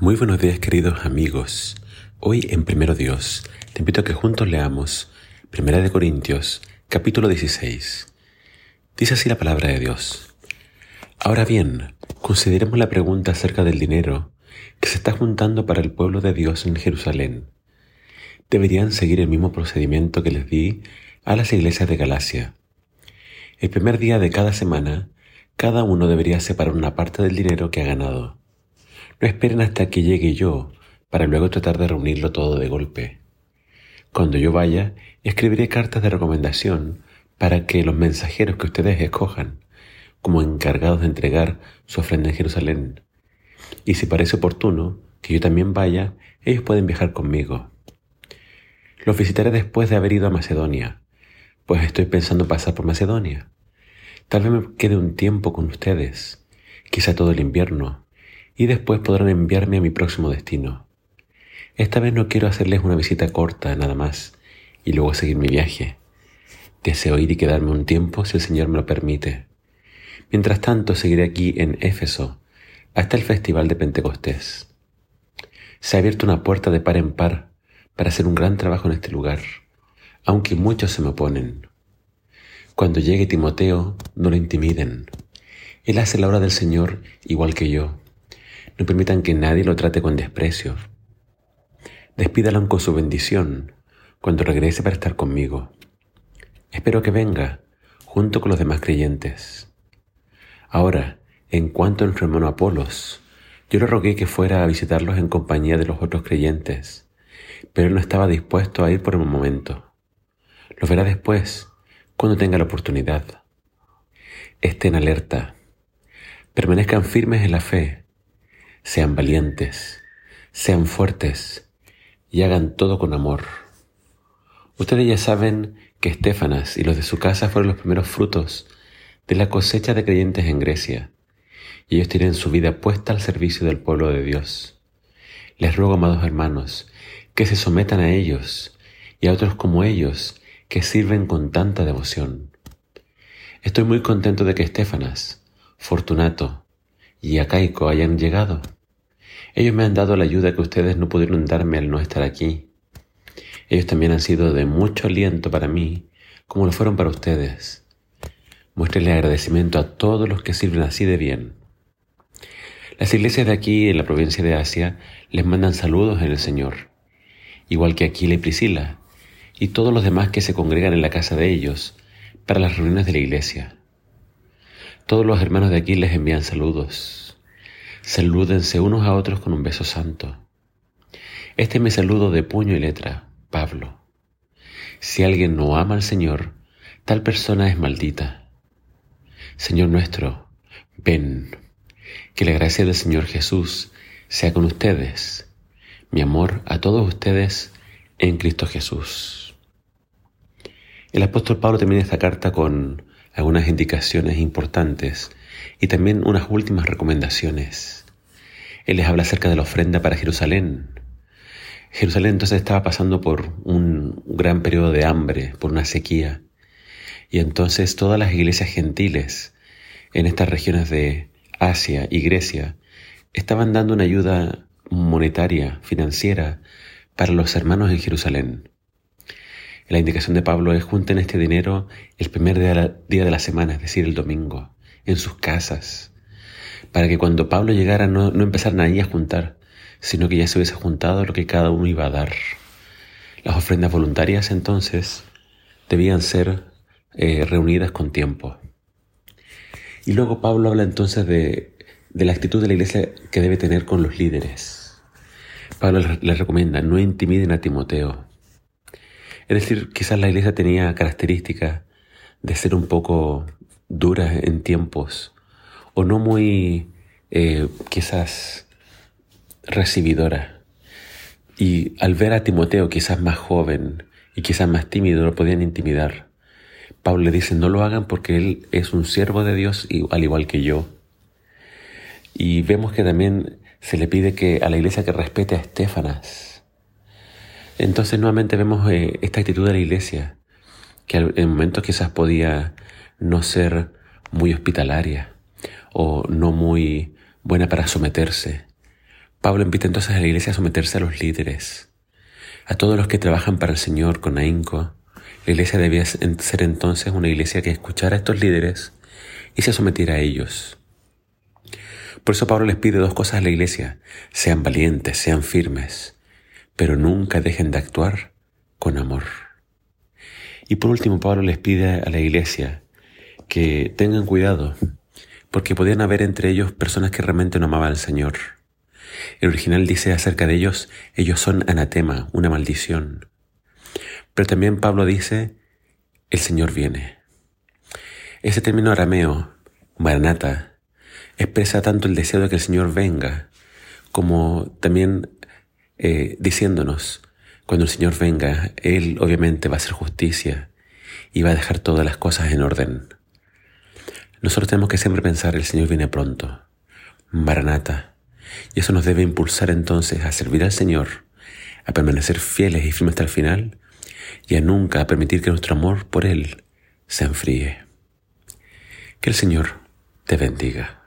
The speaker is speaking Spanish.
Muy buenos días queridos amigos. Hoy en Primero Dios te invito a que juntos leamos Primera de Corintios capítulo 16. Dice así la palabra de Dios. Ahora bien, consideremos la pregunta acerca del dinero que se está juntando para el pueblo de Dios en Jerusalén. Deberían seguir el mismo procedimiento que les di a las iglesias de Galacia. El primer día de cada semana, cada uno debería separar una parte del dinero que ha ganado no esperen hasta que llegue yo para luego tratar de reunirlo todo de golpe. Cuando yo vaya, escribiré cartas de recomendación para que los mensajeros que ustedes escojan, como encargados de entregar su ofrenda en Jerusalén. Y si parece oportuno que yo también vaya, ellos pueden viajar conmigo. Los visitaré después de haber ido a Macedonia, pues estoy pensando pasar por Macedonia. Tal vez me quede un tiempo con ustedes, quizá todo el invierno, y después podrán enviarme a mi próximo destino. Esta vez no quiero hacerles una visita corta nada más y luego seguir mi viaje. Deseo ir y quedarme un tiempo si el Señor me lo permite. Mientras tanto seguiré aquí en Éfeso hasta el Festival de Pentecostés. Se ha abierto una puerta de par en par para hacer un gran trabajo en este lugar, aunque muchos se me oponen. Cuando llegue Timoteo, no lo intimiden. Él hace la obra del Señor igual que yo. No permitan que nadie lo trate con desprecio. Despídalo con su bendición cuando regrese para estar conmigo. Espero que venga junto con los demás creyentes. Ahora, en cuanto a nuestro hermano Apolos, yo le rogué que fuera a visitarlos en compañía de los otros creyentes, pero él no estaba dispuesto a ir por el momento. Lo verá después, cuando tenga la oportunidad. Estén alerta. Permanezcan firmes en la fe sean valientes, sean fuertes y hagan todo con amor. Ustedes ya saben que Estefanas y los de su casa fueron los primeros frutos de la cosecha de creyentes en Grecia, y ellos tienen su vida puesta al servicio del pueblo de Dios. Les ruego, amados hermanos, que se sometan a ellos y a otros como ellos que sirven con tanta devoción. Estoy muy contento de que Estefanas, Fortunato y Acaico hayan llegado. Ellos me han dado la ayuda que ustedes no pudieron darme al no estar aquí. Ellos también han sido de mucho aliento para mí, como lo fueron para ustedes. Muéstrenle agradecimiento a todos los que sirven así de bien. Las iglesias de aquí en la provincia de Asia les mandan saludos en el Señor, igual que Aquila y Priscila, y todos los demás que se congregan en la casa de ellos para las reuniones de la iglesia. Todos los hermanos de aquí les envían saludos. Salúdense unos a otros con un beso santo. Este es mi saludo de puño y letra, Pablo. Si alguien no ama al Señor, tal persona es maldita. Señor nuestro, ven, que la gracia del Señor Jesús sea con ustedes. Mi amor a todos ustedes en Cristo Jesús. El apóstol Pablo termina esta carta con algunas indicaciones importantes y también unas últimas recomendaciones. Él les habla acerca de la ofrenda para Jerusalén. Jerusalén entonces estaba pasando por un gran periodo de hambre, por una sequía. Y entonces todas las iglesias gentiles en estas regiones de Asia y Grecia estaban dando una ayuda monetaria, financiera, para los hermanos en Jerusalén. La indicación de Pablo es junten este dinero el primer día de la semana, es decir, el domingo, en sus casas, para que cuando Pablo llegara no, no empezaran ahí a juntar, sino que ya se hubiese juntado lo que cada uno iba a dar. Las ofrendas voluntarias entonces debían ser eh, reunidas con tiempo. Y luego Pablo habla entonces de, de, la actitud de la iglesia que debe tener con los líderes. Pablo les recomienda, no intimiden a Timoteo. Es decir, quizás la iglesia tenía características de ser un poco dura en tiempos o no muy eh, quizás recibidora. Y al ver a Timoteo quizás más joven y quizás más tímido, lo podían intimidar. Pablo le dice, no lo hagan porque él es un siervo de Dios al igual que yo. Y vemos que también se le pide que a la iglesia que respete a Estefanas. Entonces nuevamente vemos eh, esta actitud de la iglesia, que en momentos quizás podía no ser muy hospitalaria, o no muy buena para someterse, Pablo invita entonces a la iglesia a someterse a los líderes, a todos los que trabajan para el Señor con ahínco. La iglesia debía ser entonces una iglesia que escuchara a estos líderes y se sometiera a ellos. Por eso Pablo les pide dos cosas a la iglesia. Sean valientes, sean firmes, pero nunca dejen de actuar con amor. Y por último, Pablo les pide a la iglesia que tengan cuidado, porque podían haber entre ellos personas que realmente no amaban al Señor. El original dice acerca de ellos, ellos son anatema, una maldición. Pero también Pablo dice, el Señor viene. Ese término arameo, maranata, expresa tanto el deseo de que el Señor venga, como también eh, diciéndonos, cuando el Señor venga, Él obviamente va a hacer justicia y va a dejar todas las cosas en orden. Nosotros tenemos que siempre pensar, el Señor viene pronto, Maranata, y eso nos debe impulsar entonces a servir al Señor, a permanecer fieles y firmes hasta el final, y a nunca permitir que nuestro amor por Él se enfríe. Que el Señor te bendiga.